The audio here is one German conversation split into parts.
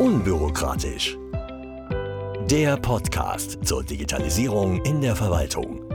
Unbürokratisch. Der Podcast zur Digitalisierung in der Verwaltung.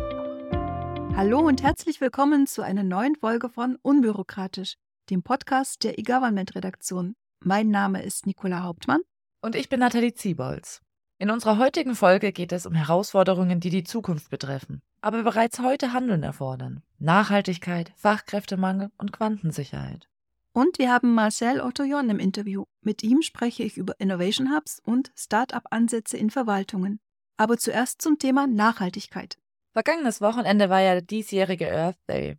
Hallo und herzlich willkommen zu einer neuen Folge von Unbürokratisch, dem Podcast der eGovernment-Redaktion. Mein Name ist Nicola Hauptmann. Und ich bin Nathalie Ziebols. In unserer heutigen Folge geht es um Herausforderungen, die die Zukunft betreffen, aber bereits heute Handeln erfordern. Nachhaltigkeit, Fachkräftemangel und Quantensicherheit. Und wir haben Marcel Ottoyon im Interview. Mit ihm spreche ich über Innovation Hubs und Start-up-Ansätze in Verwaltungen. Aber zuerst zum Thema Nachhaltigkeit. Vergangenes Wochenende war ja der diesjährige Earth Day.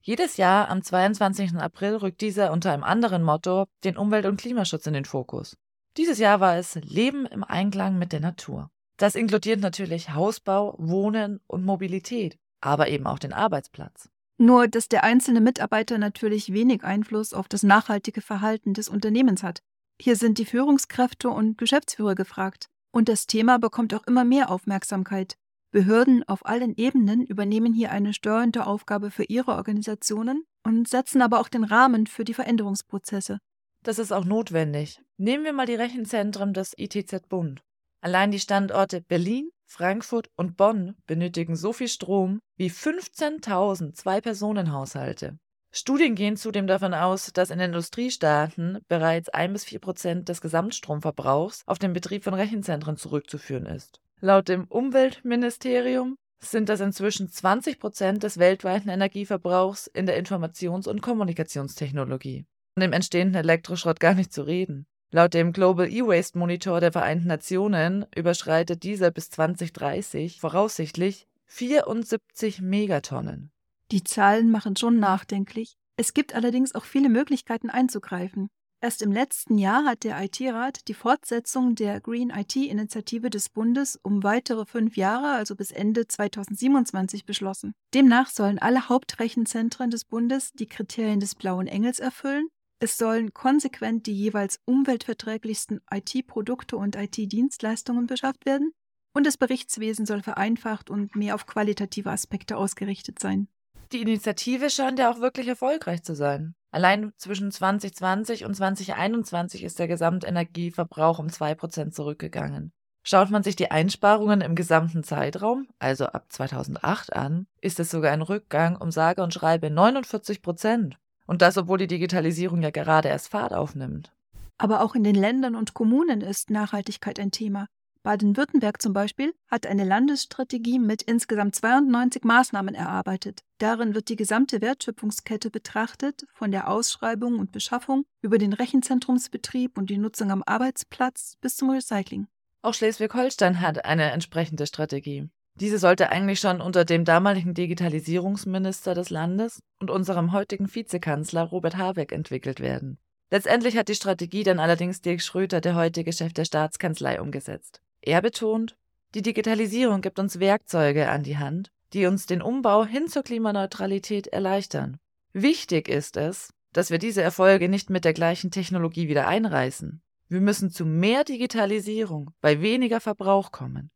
Jedes Jahr am 22. April rückt dieser unter einem anderen Motto den Umwelt- und Klimaschutz in den Fokus. Dieses Jahr war es Leben im Einklang mit der Natur. Das inkludiert natürlich Hausbau, Wohnen und Mobilität, aber eben auch den Arbeitsplatz. Nur, dass der einzelne Mitarbeiter natürlich wenig Einfluss auf das nachhaltige Verhalten des Unternehmens hat. Hier sind die Führungskräfte und Geschäftsführer gefragt. Und das Thema bekommt auch immer mehr Aufmerksamkeit. Behörden auf allen Ebenen übernehmen hier eine steuernde Aufgabe für ihre Organisationen und setzen aber auch den Rahmen für die Veränderungsprozesse. Das ist auch notwendig. Nehmen wir mal die Rechenzentren des ITZ Bund. Allein die Standorte Berlin, Frankfurt und Bonn benötigen so viel Strom wie 15.000 Zwei-Personen-Haushalte. Studien gehen zudem davon aus, dass in Industriestaaten bereits 1 bis 4 Prozent des Gesamtstromverbrauchs auf den Betrieb von Rechenzentren zurückzuführen ist. Laut dem Umweltministerium sind das inzwischen 20 Prozent des weltweiten Energieverbrauchs in der Informations- und Kommunikationstechnologie. Von dem entstehenden Elektroschrott gar nicht zu reden. Laut dem Global E-Waste Monitor der Vereinten Nationen überschreitet dieser bis 2030 voraussichtlich 74 Megatonnen. Die Zahlen machen schon nachdenklich. Es gibt allerdings auch viele Möglichkeiten einzugreifen. Erst im letzten Jahr hat der IT-Rat die Fortsetzung der Green IT-Initiative des Bundes um weitere fünf Jahre, also bis Ende 2027, beschlossen. Demnach sollen alle Hauptrechenzentren des Bundes die Kriterien des Blauen Engels erfüllen es sollen konsequent die jeweils umweltverträglichsten IT-Produkte und IT-Dienstleistungen beschafft werden und das Berichtswesen soll vereinfacht und mehr auf qualitative Aspekte ausgerichtet sein. Die Initiative scheint ja auch wirklich erfolgreich zu sein. Allein zwischen 2020 und 2021 ist der Gesamtenergieverbrauch um 2% zurückgegangen. Schaut man sich die Einsparungen im gesamten Zeitraum, also ab 2008 an, ist es sogar ein Rückgang um sage und schreibe 49 Prozent. Und das, obwohl die Digitalisierung ja gerade erst Fahrt aufnimmt. Aber auch in den Ländern und Kommunen ist Nachhaltigkeit ein Thema. Baden-Württemberg zum Beispiel hat eine Landesstrategie mit insgesamt 92 Maßnahmen erarbeitet. Darin wird die gesamte Wertschöpfungskette betrachtet, von der Ausschreibung und Beschaffung über den Rechenzentrumsbetrieb und die Nutzung am Arbeitsplatz bis zum Recycling. Auch Schleswig-Holstein hat eine entsprechende Strategie. Diese sollte eigentlich schon unter dem damaligen Digitalisierungsminister des Landes und unserem heutigen Vizekanzler Robert Habeck entwickelt werden. Letztendlich hat die Strategie dann allerdings Dirk Schröter, der heutige Chef der Staatskanzlei, umgesetzt. Er betont, die Digitalisierung gibt uns Werkzeuge an die Hand, die uns den Umbau hin zur Klimaneutralität erleichtern. Wichtig ist es, dass wir diese Erfolge nicht mit der gleichen Technologie wieder einreißen. Wir müssen zu mehr Digitalisierung bei weniger Verbrauch kommen.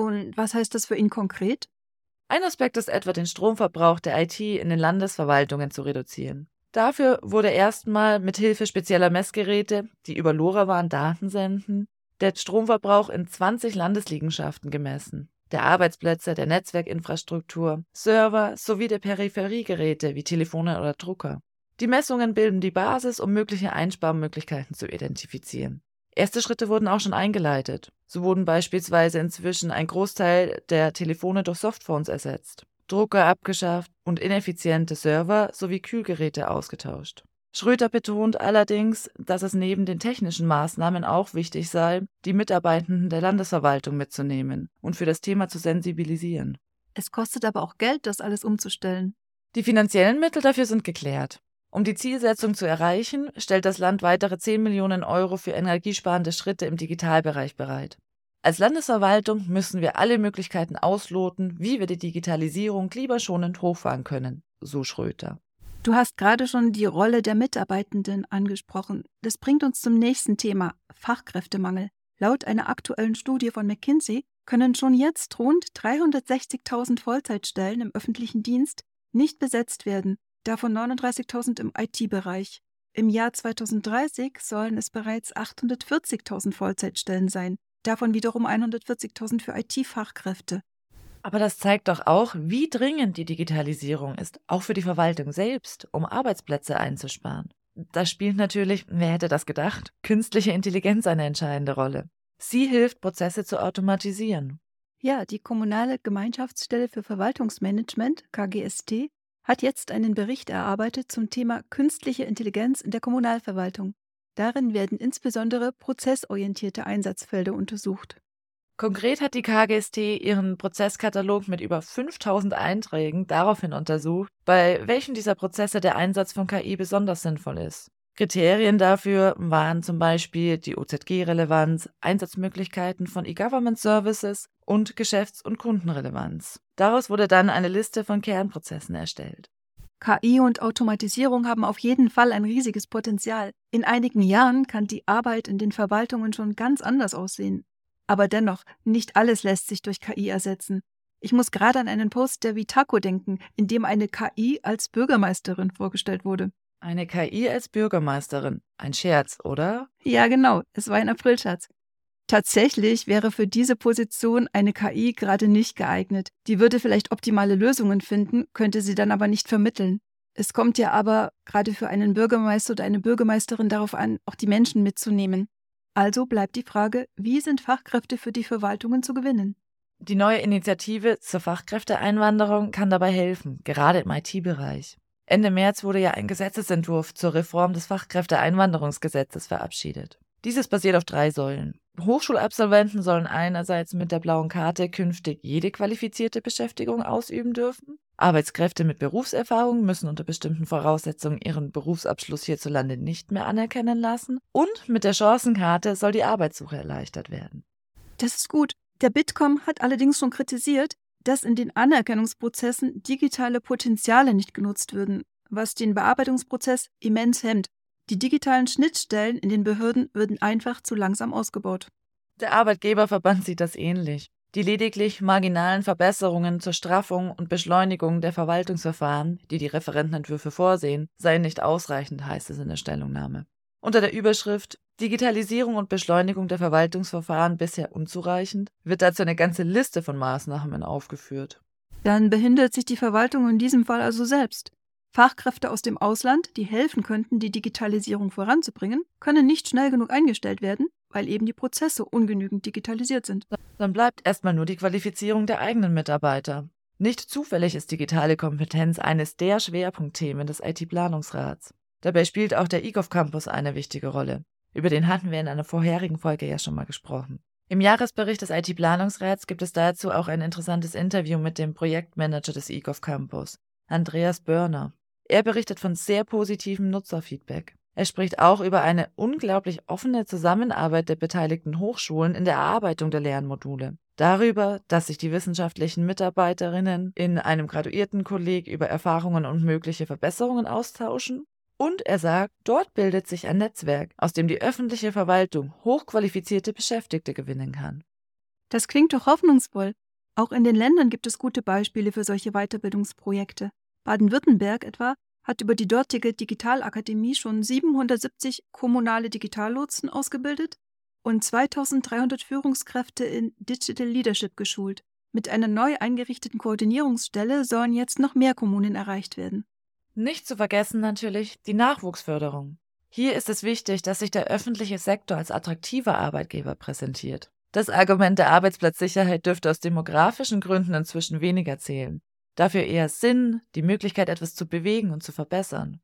Und was heißt das für ihn konkret? Ein Aspekt ist etwa, den Stromverbrauch der IT in den Landesverwaltungen zu reduzieren. Dafür wurde erstmal mit Hilfe spezieller Messgeräte, die über LoRaWAN Daten senden, der Stromverbrauch in 20 Landesliegenschaften gemessen. Der Arbeitsplätze, der Netzwerkinfrastruktur, Server sowie der Peripheriegeräte wie Telefone oder Drucker. Die Messungen bilden die Basis, um mögliche Einsparmöglichkeiten zu identifizieren. Erste Schritte wurden auch schon eingeleitet. So wurden beispielsweise inzwischen ein Großteil der Telefone durch Softphones ersetzt, Drucker abgeschafft und ineffiziente Server sowie Kühlgeräte ausgetauscht. Schröter betont allerdings, dass es neben den technischen Maßnahmen auch wichtig sei, die Mitarbeitenden der Landesverwaltung mitzunehmen und für das Thema zu sensibilisieren. Es kostet aber auch Geld, das alles umzustellen. Die finanziellen Mittel dafür sind geklärt. Um die Zielsetzung zu erreichen, stellt das Land weitere 10 Millionen Euro für energiesparende Schritte im Digitalbereich bereit. Als Landesverwaltung müssen wir alle Möglichkeiten ausloten, wie wir die Digitalisierung klimaschonend hochfahren können, so Schröter. Du hast gerade schon die Rolle der Mitarbeitenden angesprochen. Das bringt uns zum nächsten Thema, Fachkräftemangel. Laut einer aktuellen Studie von McKinsey können schon jetzt rund 360.000 Vollzeitstellen im öffentlichen Dienst nicht besetzt werden davon 39.000 im IT-Bereich. Im Jahr 2030 sollen es bereits 840.000 Vollzeitstellen sein, davon wiederum 140.000 für IT-Fachkräfte. Aber das zeigt doch auch, wie dringend die Digitalisierung ist, auch für die Verwaltung selbst, um Arbeitsplätze einzusparen. Da spielt natürlich, wer hätte das gedacht, künstliche Intelligenz eine entscheidende Rolle. Sie hilft, Prozesse zu automatisieren. Ja, die Kommunale Gemeinschaftsstelle für Verwaltungsmanagement, KGST, hat jetzt einen Bericht erarbeitet zum Thema künstliche Intelligenz in der Kommunalverwaltung. Darin werden insbesondere prozessorientierte Einsatzfelder untersucht. Konkret hat die KGST ihren Prozesskatalog mit über 5000 Einträgen daraufhin untersucht, bei welchen dieser Prozesse der Einsatz von KI besonders sinnvoll ist. Kriterien dafür waren zum Beispiel die OZG-Relevanz, Einsatzmöglichkeiten von E-Government Services und Geschäfts- und Kundenrelevanz. Daraus wurde dann eine Liste von Kernprozessen erstellt. KI und Automatisierung haben auf jeden Fall ein riesiges Potenzial. In einigen Jahren kann die Arbeit in den Verwaltungen schon ganz anders aussehen. Aber dennoch, nicht alles lässt sich durch KI ersetzen. Ich muss gerade an einen Post der Vitaco denken, in dem eine KI als Bürgermeisterin vorgestellt wurde. Eine KI als Bürgermeisterin. Ein Scherz, oder? Ja, genau. Es war ein Aprilscherz. Tatsächlich wäre für diese Position eine KI gerade nicht geeignet. Die würde vielleicht optimale Lösungen finden, könnte sie dann aber nicht vermitteln. Es kommt ja aber gerade für einen Bürgermeister oder eine Bürgermeisterin darauf an, auch die Menschen mitzunehmen. Also bleibt die Frage, wie sind Fachkräfte für die Verwaltungen zu gewinnen? Die neue Initiative zur Fachkräfteeinwanderung kann dabei helfen, gerade im IT-Bereich. Ende März wurde ja ein Gesetzesentwurf zur Reform des Fachkräfteeinwanderungsgesetzes verabschiedet. Dieses basiert auf drei Säulen. Hochschulabsolventen sollen einerseits mit der blauen Karte künftig jede qualifizierte Beschäftigung ausüben dürfen. Arbeitskräfte mit Berufserfahrung müssen unter bestimmten Voraussetzungen ihren Berufsabschluss hierzulande nicht mehr anerkennen lassen. Und mit der Chancenkarte soll die Arbeitssuche erleichtert werden. Das ist gut. Der Bitkom hat allerdings schon kritisiert, dass in den Anerkennungsprozessen digitale Potenziale nicht genutzt würden, was den Bearbeitungsprozess immens hemmt. Die digitalen Schnittstellen in den Behörden würden einfach zu langsam ausgebaut. Der Arbeitgeberverband sieht das ähnlich. Die lediglich marginalen Verbesserungen zur Straffung und Beschleunigung der Verwaltungsverfahren, die die Referentenentwürfe vorsehen, seien nicht ausreichend, heißt es in der Stellungnahme. Unter der Überschrift Digitalisierung und Beschleunigung der Verwaltungsverfahren bisher unzureichend wird dazu eine ganze Liste von Maßnahmen aufgeführt. Dann behindert sich die Verwaltung in diesem Fall also selbst. Fachkräfte aus dem Ausland, die helfen könnten, die Digitalisierung voranzubringen, können nicht schnell genug eingestellt werden, weil eben die Prozesse ungenügend digitalisiert sind. Dann bleibt erstmal nur die Qualifizierung der eigenen Mitarbeiter. Nicht zufällig ist digitale Kompetenz eines der Schwerpunktthemen des IT-Planungsrats. Dabei spielt auch der EGOV Campus eine wichtige Rolle. Über den hatten wir in einer vorherigen Folge ja schon mal gesprochen. Im Jahresbericht des IT-Planungsrats gibt es dazu auch ein interessantes Interview mit dem Projektmanager des EGOV Campus, Andreas Börner. Er berichtet von sehr positivem Nutzerfeedback. Er spricht auch über eine unglaublich offene Zusammenarbeit der beteiligten Hochschulen in der Erarbeitung der Lernmodule. Darüber, dass sich die wissenschaftlichen Mitarbeiterinnen in einem Graduiertenkolleg über Erfahrungen und mögliche Verbesserungen austauschen. Und er sagt, dort bildet sich ein Netzwerk, aus dem die öffentliche Verwaltung hochqualifizierte Beschäftigte gewinnen kann. Das klingt doch hoffnungsvoll. Auch in den Ländern gibt es gute Beispiele für solche Weiterbildungsprojekte. Baden-Württemberg etwa hat über die dortige Digitalakademie schon 770 kommunale Digitallotsen ausgebildet und 2300 Führungskräfte in Digital Leadership geschult. Mit einer neu eingerichteten Koordinierungsstelle sollen jetzt noch mehr Kommunen erreicht werden. Nicht zu vergessen natürlich die Nachwuchsförderung. Hier ist es wichtig, dass sich der öffentliche Sektor als attraktiver Arbeitgeber präsentiert. Das Argument der Arbeitsplatzsicherheit dürfte aus demografischen Gründen inzwischen weniger zählen dafür eher Sinn, die Möglichkeit, etwas zu bewegen und zu verbessern.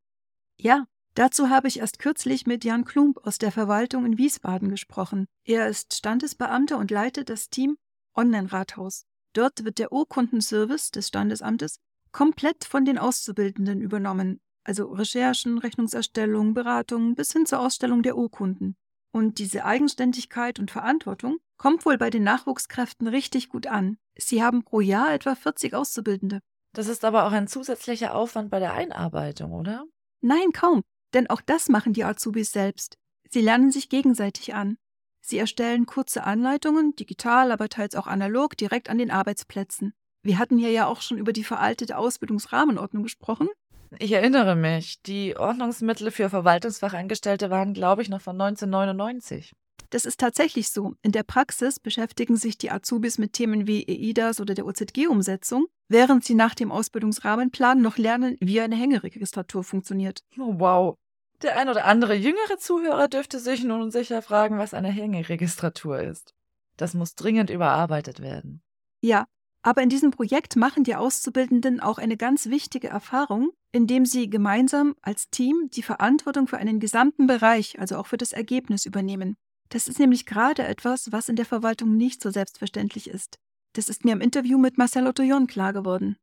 Ja, dazu habe ich erst kürzlich mit Jan Klump aus der Verwaltung in Wiesbaden gesprochen. Er ist Standesbeamter und leitet das Team Online-Rathaus. Dort wird der Urkundenservice des Standesamtes komplett von den Auszubildenden übernommen, also Recherchen, Rechnungserstellung, Beratung bis hin zur Ausstellung der Urkunden. Und diese Eigenständigkeit und Verantwortung kommt wohl bei den Nachwuchskräften richtig gut an. Sie haben pro Jahr etwa 40 Auszubildende. Das ist aber auch ein zusätzlicher Aufwand bei der Einarbeitung, oder? Nein, kaum, denn auch das machen die Azubis selbst. Sie lernen sich gegenseitig an. Sie erstellen kurze Anleitungen, digital, aber teils auch analog, direkt an den Arbeitsplätzen. Wir hatten hier ja auch schon über die veraltete Ausbildungsrahmenordnung gesprochen. Ich erinnere mich, die Ordnungsmittel für Verwaltungsfachangestellte waren, glaube ich, noch von 1999. Das ist tatsächlich so. In der Praxis beschäftigen sich die Azubis mit Themen wie EIDAS oder der OZG-Umsetzung, während sie nach dem Ausbildungsrahmenplan noch lernen, wie eine Hängeregistratur funktioniert. Oh, wow. Der ein oder andere jüngere Zuhörer dürfte sich nun sicher fragen, was eine Hängeregistratur ist. Das muss dringend überarbeitet werden. Ja, aber in diesem Projekt machen die Auszubildenden auch eine ganz wichtige Erfahrung, indem sie gemeinsam als Team die Verantwortung für einen gesamten Bereich, also auch für das Ergebnis, übernehmen. Das ist nämlich gerade etwas, was in der Verwaltung nicht so selbstverständlich ist. Das ist mir im Interview mit Marcel Ottoyon klar geworden.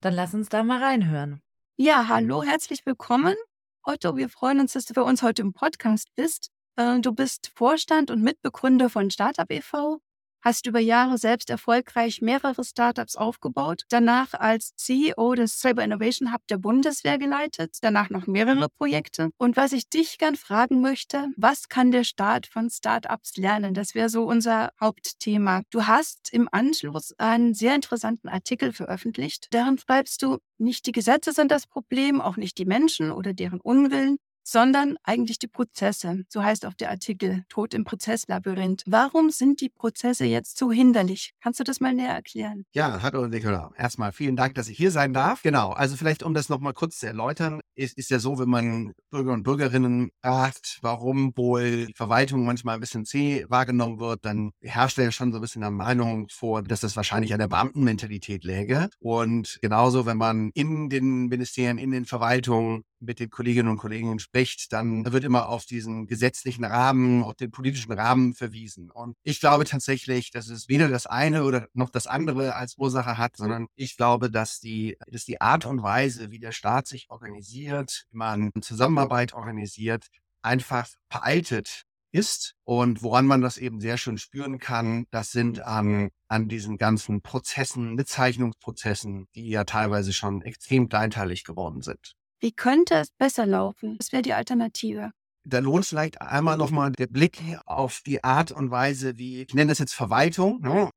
Dann lass uns da mal reinhören. Ja, hallo, herzlich willkommen. Otto, wir freuen uns, dass du bei uns heute im Podcast bist. Äh, du bist Vorstand und Mitbegründer von Startup e.V hast über Jahre selbst erfolgreich mehrere Startups aufgebaut, danach als CEO des Cyber Innovation Hub der Bundeswehr geleitet, danach noch mehrere Projekte. Und was ich dich gern fragen möchte, was kann der Staat von Startups lernen? Das wäre so unser Hauptthema. Du hast im Anschluss einen sehr interessanten Artikel veröffentlicht. Darin schreibst du, nicht die Gesetze sind das Problem, auch nicht die Menschen oder deren Unwillen, sondern eigentlich die Prozesse. So heißt auch der Artikel Tod im Prozesslabyrinth. Warum sind die Prozesse jetzt so hinderlich? Kannst du das mal näher erklären? Ja, hallo Nicola. Erstmal vielen Dank, dass ich hier sein darf. Genau, also vielleicht um das nochmal kurz zu erläutern, ist, ist ja so, wenn man Bürger und Bürgerinnen fragt, warum wohl die Verwaltung manchmal ein bisschen zäh wahrgenommen wird, dann herrscht ja schon so ein bisschen eine Meinung vor, dass das wahrscheinlich an der Beamtenmentalität läge. Und genauso, wenn man in den Ministerien, in den Verwaltungen mit den Kolleginnen und Kollegen spricht, dann wird immer auf diesen gesetzlichen Rahmen, auf den politischen Rahmen verwiesen. Und ich glaube tatsächlich, dass es weder das eine oder noch das andere als Ursache hat, sondern ich glaube, dass die, dass die Art und Weise, wie der Staat sich organisiert, wie man Zusammenarbeit organisiert, einfach veraltet ist und woran man das eben sehr schön spüren kann, das sind an, an diesen ganzen Prozessen, Bezeichnungsprozessen, die ja teilweise schon extrem kleinteilig geworden sind. Wie könnte es besser laufen? Was wäre die Alternative? Da lohnt vielleicht einmal nochmal der Blick auf die Art und Weise, wie, ich nenne das jetzt Verwaltung, ne?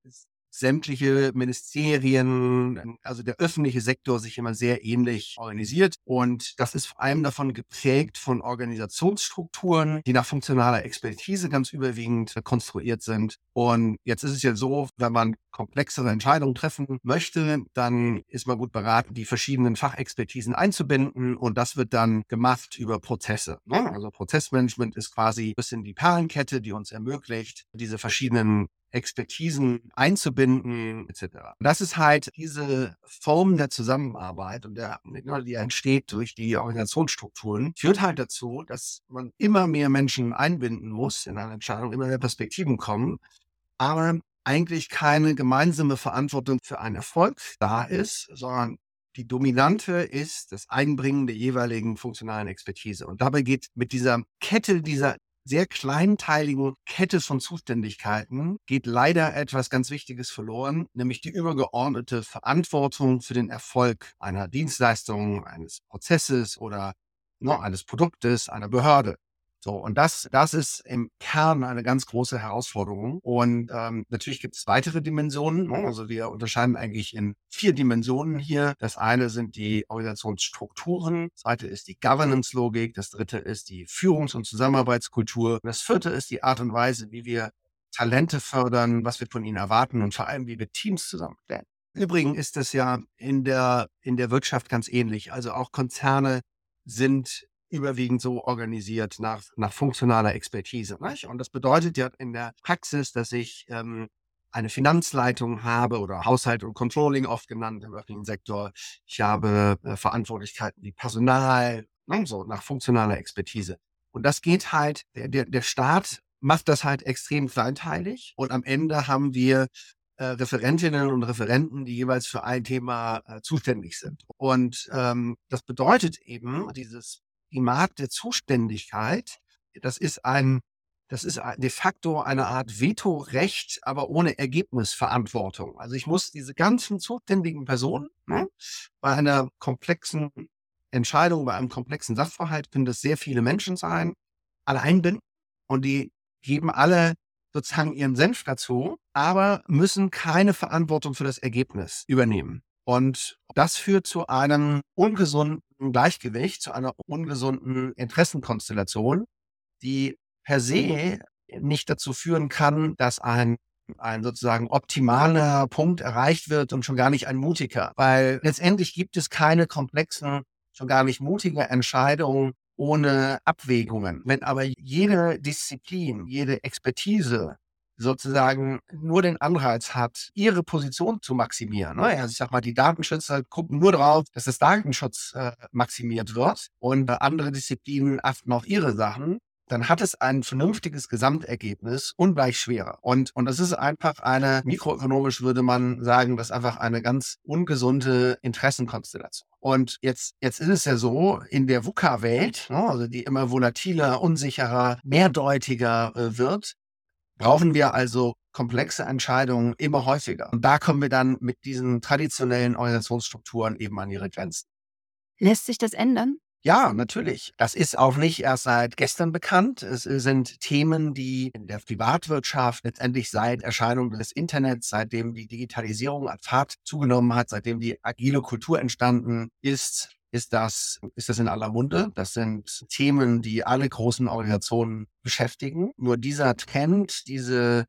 Sämtliche Ministerien, also der öffentliche Sektor sich immer sehr ähnlich organisiert. Und das ist vor allem davon geprägt von Organisationsstrukturen, die nach funktionaler Expertise ganz überwiegend konstruiert sind. Und jetzt ist es ja so, wenn man komplexere Entscheidungen treffen möchte, dann ist man gut beraten, die verschiedenen Fachexpertisen einzubinden. Und das wird dann gemacht über Prozesse. Ne? Also Prozessmanagement ist quasi ein bisschen die Perlenkette, die uns ermöglicht, diese verschiedenen Expertisen einzubinden, etc. Das ist halt diese Form der Zusammenarbeit und der, die entsteht durch die Organisationsstrukturen, führt halt dazu, dass man immer mehr Menschen einbinden muss in eine Entscheidung, immer mehr Perspektiven kommen, aber eigentlich keine gemeinsame Verantwortung für einen Erfolg da ist, sondern die dominante ist das Einbringen der jeweiligen funktionalen Expertise. Und dabei geht mit dieser Kette dieser sehr kleinteiligen Kette von Zuständigkeiten geht leider etwas ganz Wichtiges verloren, nämlich die übergeordnete Verantwortung für den Erfolg einer Dienstleistung, eines Prozesses oder ne, eines Produktes, einer Behörde. So, und das, das ist im Kern eine ganz große Herausforderung. Und ähm, natürlich gibt es weitere Dimensionen. Ne? Also wir unterscheiden eigentlich in vier Dimensionen hier. Das eine sind die Organisationsstrukturen, das zweite ist die Governance-Logik, das dritte ist die Führungs- und Zusammenarbeitskultur. Das vierte ist die Art und Weise, wie wir Talente fördern, was wir von ihnen erwarten und vor allem, wie wir Teams zusammenstellen. Übrigens ist das ja in der, in der Wirtschaft ganz ähnlich. Also auch Konzerne sind überwiegend so organisiert nach, nach funktionaler Expertise. Nicht? Und das bedeutet ja in der Praxis, dass ich ähm, eine Finanzleitung habe oder Haushalt und Controlling oft genannt im öffentlichen Sektor. Ich habe äh, Verantwortlichkeiten wie Personal, ne, so nach funktionaler Expertise. Und das geht halt, der, der, der Staat macht das halt extrem kleinteilig und am Ende haben wir äh, Referentinnen und Referenten, die jeweils für ein Thema äh, zuständig sind. Und ähm, das bedeutet eben, dieses Primat der Zuständigkeit, das ist ein, das ist de facto eine Art Vetorecht, aber ohne Ergebnisverantwortung. Also ich muss diese ganzen zuständigen Personen ne, bei einer komplexen Entscheidung, bei einem komplexen Sachverhalt können das sehr viele Menschen sein, alle einbinden und die geben alle sozusagen ihren Senf dazu, aber müssen keine Verantwortung für das Ergebnis übernehmen. Und das führt zu einem ungesunden Gleichgewicht, zu einer ungesunden Interessenkonstellation, die per se nicht dazu führen kann, dass ein ein sozusagen optimaler Punkt erreicht wird und schon gar nicht ein mutiger. Weil letztendlich gibt es keine komplexen, schon gar nicht mutige Entscheidungen ohne Abwägungen. Wenn aber jede Disziplin, jede Expertise sozusagen nur den Anreiz hat, ihre Position zu maximieren. Ne? Also ich sag mal, die Datenschützer gucken nur darauf, dass das Datenschutz äh, maximiert wird und äh, andere Disziplinen achten auf ihre Sachen dann hat es ein vernünftiges Gesamtergebnis ungleich schwerer. Und, und das ist einfach eine, mikroökonomisch würde man sagen, das ist einfach eine ganz ungesunde Interessenkonstellation. Und jetzt, jetzt ist es ja so, in der VUCA-Welt, ne, also die immer volatiler, unsicherer, mehrdeutiger äh, wird, brauchen wir also komplexe Entscheidungen immer häufiger. Und da kommen wir dann mit diesen traditionellen Organisationsstrukturen eben an ihre Grenzen. Lässt sich das ändern? Ja, natürlich. Das ist auch nicht erst seit gestern bekannt. Es sind Themen, die in der Privatwirtschaft letztendlich seit Erscheinung des Internets, seitdem die Digitalisierung an Fahrt zugenommen hat, seitdem die agile Kultur entstanden ist, ist das, ist das in aller Munde. Das sind Themen, die alle großen Organisationen beschäftigen. Nur dieser Trend, diese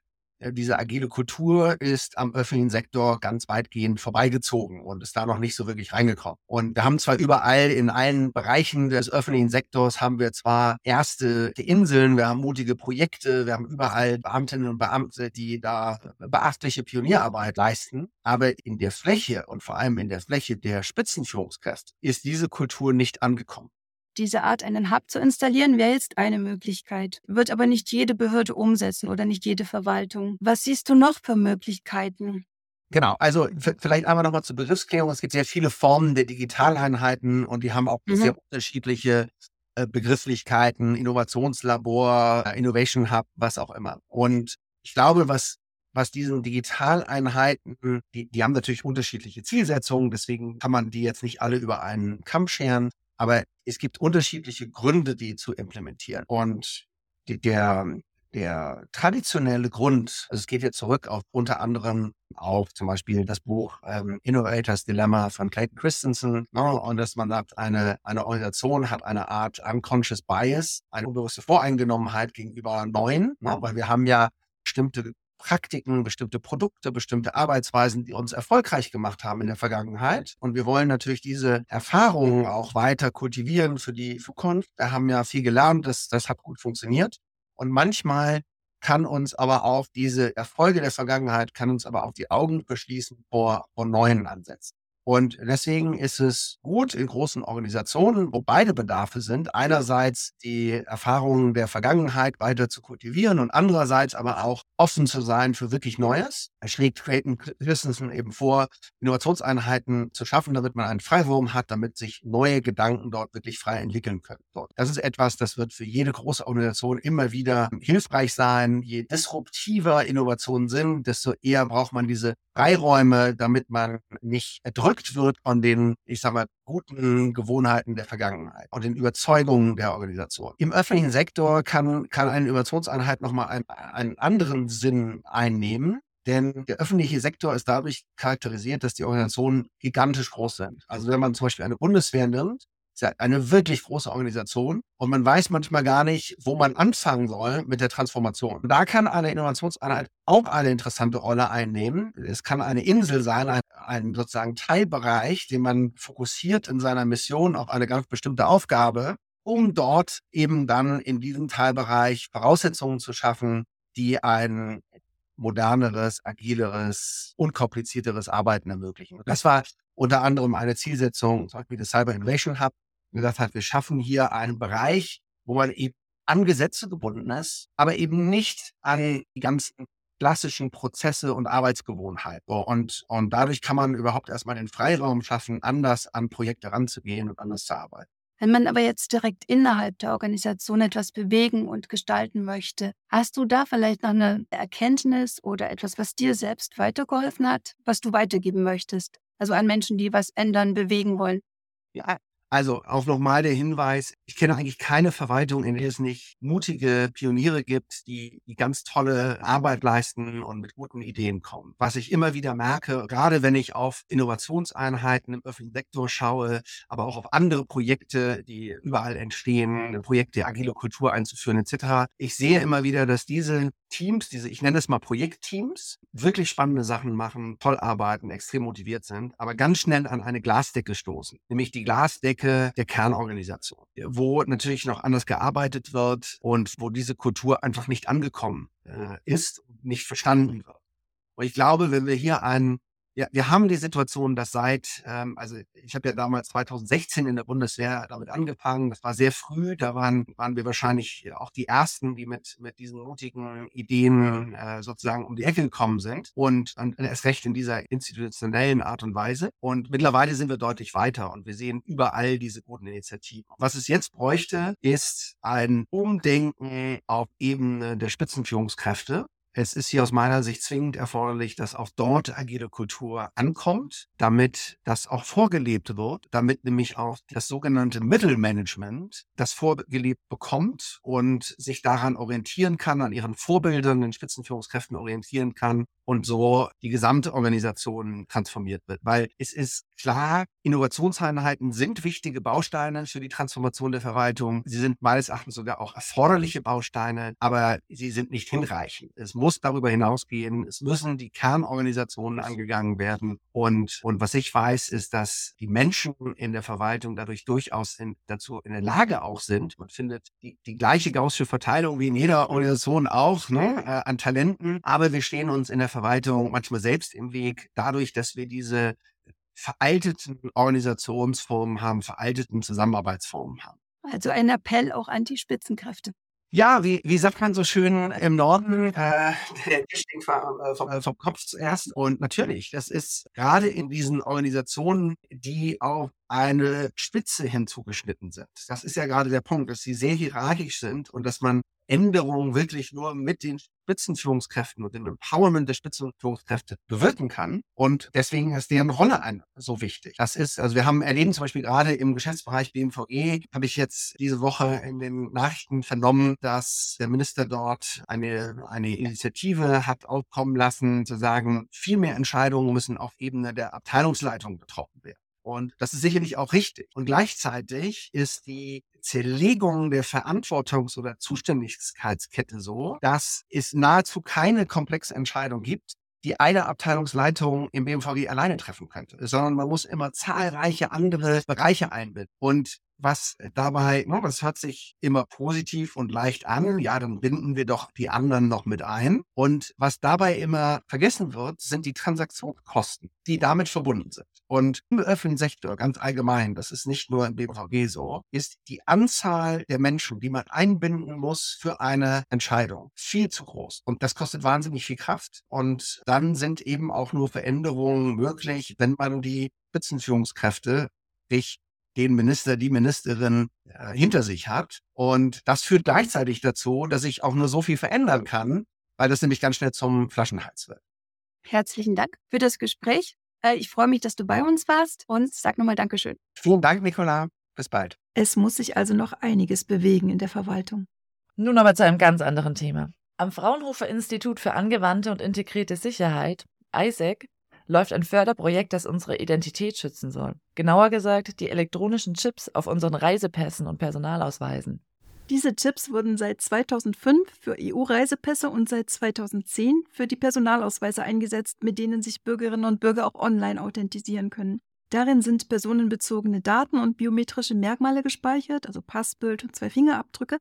diese agile Kultur ist am öffentlichen Sektor ganz weitgehend vorbeigezogen und ist da noch nicht so wirklich reingekommen. Und wir haben zwar überall in allen Bereichen des öffentlichen Sektors haben wir zwar erste Inseln, wir haben mutige Projekte, wir haben überall Beamtinnen und Beamte, die da beachtliche Pionierarbeit leisten. Aber in der Fläche und vor allem in der Fläche der Spitzenführungskräfte ist diese Kultur nicht angekommen diese Art einen Hub zu installieren, wäre jetzt eine Möglichkeit. Wird aber nicht jede Behörde umsetzen oder nicht jede Verwaltung. Was siehst du noch für Möglichkeiten? Genau, also vielleicht einmal nochmal zur Begriffsklärung. Es gibt sehr viele Formen der Digitaleinheiten und die haben auch mhm. sehr unterschiedliche äh, Begrifflichkeiten, Innovationslabor, äh, Innovation Hub, was auch immer. Und ich glaube, was was diesen Digitaleinheiten, die, die haben natürlich unterschiedliche Zielsetzungen, deswegen kann man die jetzt nicht alle über einen Kamm scheren. Aber es gibt unterschiedliche Gründe, die zu implementieren. Und die, der, der traditionelle Grund, also es geht jetzt zurück auf unter anderem auf zum Beispiel das Buch ähm, Innovators Dilemma von Clayton Christensen, ne, und dass man sagt, eine, eine Organisation hat eine Art unconscious bias, eine unbewusste Voreingenommenheit gegenüber Neuen, ne, weil wir haben ja bestimmte Praktiken, bestimmte Produkte, bestimmte Arbeitsweisen, die uns erfolgreich gemacht haben in der Vergangenheit. Und wir wollen natürlich diese Erfahrungen auch weiter kultivieren für die Zukunft. Wir haben ja viel gelernt, das, das hat gut funktioniert. Und manchmal kann uns aber auch diese Erfolge der Vergangenheit, kann uns aber auch die Augen verschließen vor, vor neuen Ansätzen. Und deswegen ist es gut in großen Organisationen, wo beide Bedarfe sind, einerseits die Erfahrungen der Vergangenheit weiter zu kultivieren und andererseits aber auch offen zu sein für wirklich Neues. Er schlägt Clayton Christensen eben vor, Innovationseinheiten zu schaffen, damit man einen Freiraum hat, damit sich neue Gedanken dort wirklich frei entwickeln können. Das ist etwas, das wird für jede große Organisation immer wieder hilfreich sein. Je disruptiver Innovationen sind, desto eher braucht man diese Freiräume, damit man nicht erdrückt wird von den, ich sag mal, guten Gewohnheiten der Vergangenheit und den Überzeugungen der Organisation. Im öffentlichen Sektor kann, kann eine Innovationseinheit nochmal einen, einen anderen Sinn einnehmen. Denn der öffentliche Sektor ist dadurch charakterisiert, dass die Organisationen gigantisch groß sind. Also wenn man zum Beispiel eine Bundeswehr nimmt, ist ja eine wirklich große Organisation und man weiß manchmal gar nicht, wo man anfangen soll mit der Transformation. Da kann eine Innovationseinheit auch eine interessante Rolle einnehmen. Es kann eine Insel sein, ein, ein sozusagen Teilbereich, den man fokussiert in seiner Mission auf eine ganz bestimmte Aufgabe, um dort eben dann in diesem Teilbereich Voraussetzungen zu schaffen, die ein moderneres, agileres, unkomplizierteres Arbeiten ermöglichen. Das war unter anderem eine Zielsetzung, zum Beispiel des Cyber Innovation Hub, gesagt hat, wir schaffen hier einen Bereich, wo man eben an Gesetze gebunden ist, aber eben nicht an die ganzen klassischen Prozesse und Arbeitsgewohnheiten. Und, und dadurch kann man überhaupt erstmal den Freiraum schaffen, anders an Projekte ranzugehen und anders zu arbeiten. Wenn man aber jetzt direkt innerhalb der Organisation etwas bewegen und gestalten möchte, hast du da vielleicht noch eine Erkenntnis oder etwas, was dir selbst weitergeholfen hat, was du weitergeben möchtest? Also an Menschen, die was ändern, bewegen wollen? Ja, Also auch nochmal der Hinweis, ich kenne eigentlich keine Verwaltung, in der es nicht mutige Pioniere gibt, die, die ganz tolle Arbeit leisten und mit guten Ideen kommen. Was ich immer wieder merke, gerade wenn ich auf Innovationseinheiten im öffentlichen Sektor schaue, aber auch auf andere Projekte, die überall entstehen, Projekte, agile Kultur einzuführen etc. Ich sehe immer wieder, dass diese Teams, diese, ich nenne es mal Projektteams, wirklich spannende Sachen machen, toll arbeiten, extrem motiviert sind, aber ganz schnell an eine Glasdecke stoßen, nämlich die Glasdecke Ecke der Kernorganisation, wo natürlich noch anders gearbeitet wird und wo diese Kultur einfach nicht angekommen äh, ist, nicht verstanden wird. Und ich glaube, wenn wir hier einen ja, wir haben die Situation, dass seit, ähm, also ich habe ja damals 2016 in der Bundeswehr damit angefangen. Das war sehr früh. Da waren, waren wir wahrscheinlich auch die Ersten, die mit, mit diesen mutigen Ideen äh, sozusagen um die Ecke gekommen sind. Und, und erst recht in dieser institutionellen Art und Weise. Und mittlerweile sind wir deutlich weiter und wir sehen überall diese guten Initiativen. Was es jetzt bräuchte, ist ein Umdenken auf Ebene der Spitzenführungskräfte es ist hier aus meiner Sicht zwingend erforderlich, dass auch dort agile Kultur ankommt, damit das auch vorgelebt wird, damit nämlich auch das sogenannte Mittelmanagement das vorgelebt bekommt und sich daran orientieren kann, an ihren Vorbildern, den Spitzenführungskräften orientieren kann und so die gesamte Organisation transformiert wird. Weil es ist klar, Innovationseinheiten sind wichtige Bausteine für die Transformation der Verwaltung. Sie sind meines Erachtens sogar auch erforderliche Bausteine, aber sie sind nicht hinreichend. Es muss darüber hinausgehen. Es müssen die Kernorganisationen angegangen werden. Und, und was ich weiß, ist, dass die Menschen in der Verwaltung dadurch durchaus in, dazu in der Lage auch sind. Man findet die, die gleiche gaussische Verteilung wie in jeder Organisation auch ne, äh, an Talenten. Aber wir stehen uns in der Verwaltung manchmal selbst im Weg, dadurch, dass wir diese veralteten Organisationsformen haben, veralteten Zusammenarbeitsformen haben. Also ein Appell auch an die Spitzenkräfte. Ja, wie, wie sagt man so schön im Norden, äh, der Tisch stinkt vom, äh, äh, vom Kopf zuerst. Und natürlich, das ist gerade in diesen Organisationen, die auf eine Spitze hinzugeschnitten sind. Das ist ja gerade der Punkt, dass sie sehr hierarchisch sind und dass man Änderungen wirklich nur mit den Spitzenführungskräften und dem Empowerment der Spitzenführungskräfte bewirken kann. Und deswegen ist deren Rolle ein, so wichtig. Das ist, also wir haben erleben zum Beispiel gerade im Geschäftsbereich BMVG, habe ich jetzt diese Woche in den Nachrichten vernommen, dass der Minister dort eine, eine Initiative hat aufkommen lassen, zu sagen, viel mehr Entscheidungen müssen auf Ebene der Abteilungsleitung getroffen. Und das ist sicherlich auch richtig. Und gleichzeitig ist die Zerlegung der Verantwortungs- oder Zuständigkeitskette so, dass es nahezu keine komplexe Entscheidung gibt, die eine Abteilungsleitung im BMVG alleine treffen könnte, sondern man muss immer zahlreiche andere Bereiche einbinden. Und was dabei, ne, das hört sich immer positiv und leicht an. Ja, dann binden wir doch die anderen noch mit ein. Und was dabei immer vergessen wird, sind die Transaktionskosten, die damit verbunden sind. Und im öffentlichen Sektor ganz allgemein, das ist nicht nur im BVG so, ist die Anzahl der Menschen, die man einbinden muss für eine Entscheidung, viel zu groß. Und das kostet wahnsinnig viel Kraft. Und dann sind eben auch nur Veränderungen möglich, wenn man die Spitzenführungskräfte, sprich den Minister, die Ministerin äh, hinter sich hat. Und das führt gleichzeitig dazu, dass ich auch nur so viel verändern kann, weil das nämlich ganz schnell zum Flaschenhals wird. Herzlichen Dank für das Gespräch. Äh, ich freue mich, dass du bei uns warst und sag nochmal Dankeschön. Vielen Dank, Nicola. Bis bald. Es muss sich also noch einiges bewegen in der Verwaltung. Nun aber zu einem ganz anderen Thema. Am Fraunhofer Institut für angewandte und integrierte Sicherheit, ISAC, läuft ein Förderprojekt, das unsere Identität schützen soll. Genauer gesagt, die elektronischen Chips auf unseren Reisepässen und Personalausweisen. Diese Chips wurden seit 2005 für EU-Reisepässe und seit 2010 für die Personalausweise eingesetzt, mit denen sich Bürgerinnen und Bürger auch online authentisieren können. Darin sind personenbezogene Daten und biometrische Merkmale gespeichert, also Passbild und zwei Fingerabdrücke.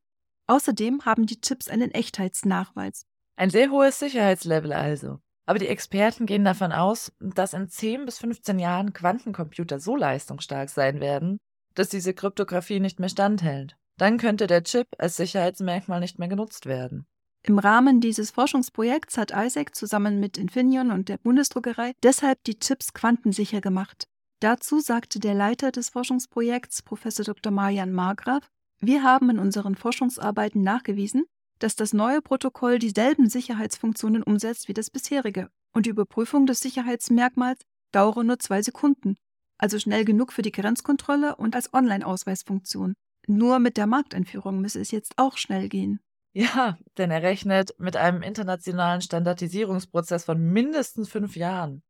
Außerdem haben die Chips einen Echtheitsnachweis. Ein sehr hohes Sicherheitslevel also. Aber die Experten gehen davon aus, dass in 10 bis 15 Jahren Quantencomputer so leistungsstark sein werden, dass diese Kryptographie nicht mehr standhält. Dann könnte der Chip als Sicherheitsmerkmal nicht mehr genutzt werden. Im Rahmen dieses Forschungsprojekts hat ISAC zusammen mit Infineon und der Bundesdruckerei deshalb die Chips quantensicher gemacht. Dazu sagte der Leiter des Forschungsprojekts, Prof. Dr. Marian Margraf, wir haben in unseren Forschungsarbeiten nachgewiesen, dass das neue Protokoll dieselben Sicherheitsfunktionen umsetzt wie das bisherige und die Überprüfung des Sicherheitsmerkmals dauere nur zwei Sekunden. also schnell genug für die Grenzkontrolle und als Online-Ausweisfunktion. Nur mit der Markteinführung müsse es jetzt auch schnell gehen. Ja, denn er rechnet mit einem internationalen Standardisierungsprozess von mindestens fünf Jahren.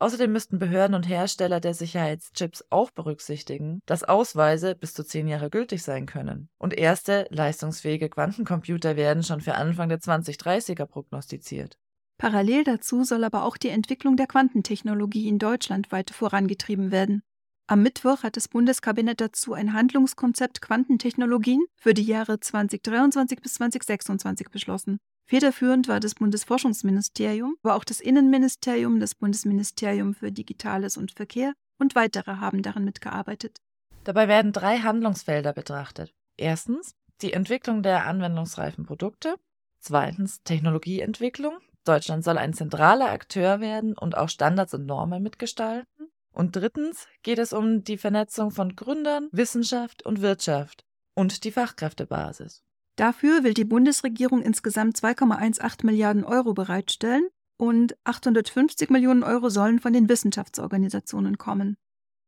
Außerdem müssten Behörden und Hersteller der Sicherheitschips auch berücksichtigen, dass Ausweise bis zu zehn Jahre gültig sein können. Und erste leistungsfähige Quantencomputer werden schon für Anfang der 2030er prognostiziert. Parallel dazu soll aber auch die Entwicklung der Quantentechnologie in Deutschland weiter vorangetrieben werden. Am Mittwoch hat das Bundeskabinett dazu ein Handlungskonzept Quantentechnologien für die Jahre 2023 bis 2026 beschlossen. Federführend war das Bundesforschungsministerium, aber auch das Innenministerium, das Bundesministerium für Digitales und Verkehr und weitere haben daran mitgearbeitet. Dabei werden drei Handlungsfelder betrachtet. Erstens die Entwicklung der anwendungsreifen Produkte. Zweitens Technologieentwicklung. Deutschland soll ein zentraler Akteur werden und auch Standards und Normen mitgestalten. Und drittens geht es um die Vernetzung von Gründern, Wissenschaft und Wirtschaft und die Fachkräftebasis. Dafür will die Bundesregierung insgesamt 2,18 Milliarden Euro bereitstellen und 850 Millionen Euro sollen von den Wissenschaftsorganisationen kommen.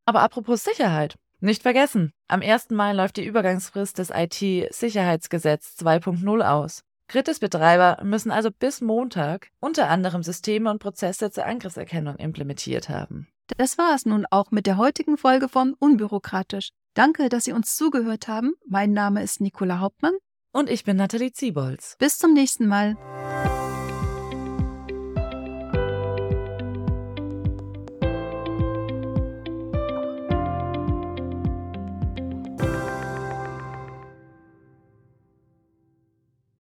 Aber apropos Sicherheit. Nicht vergessen, am 1. Mai läuft die Übergangsfrist des IT-Sicherheitsgesetz 2.0 aus. Kritis-Betreiber müssen also bis Montag unter anderem Systeme und Prozesse zur Angriffserkennung implementiert haben. Das war es nun auch mit der heutigen Folge von Unbürokratisch. Danke, dass Sie uns zugehört haben. Mein Name ist Nicola Hauptmann. Und ich bin Nathalie Ziebolz. Bis zum nächsten Mal.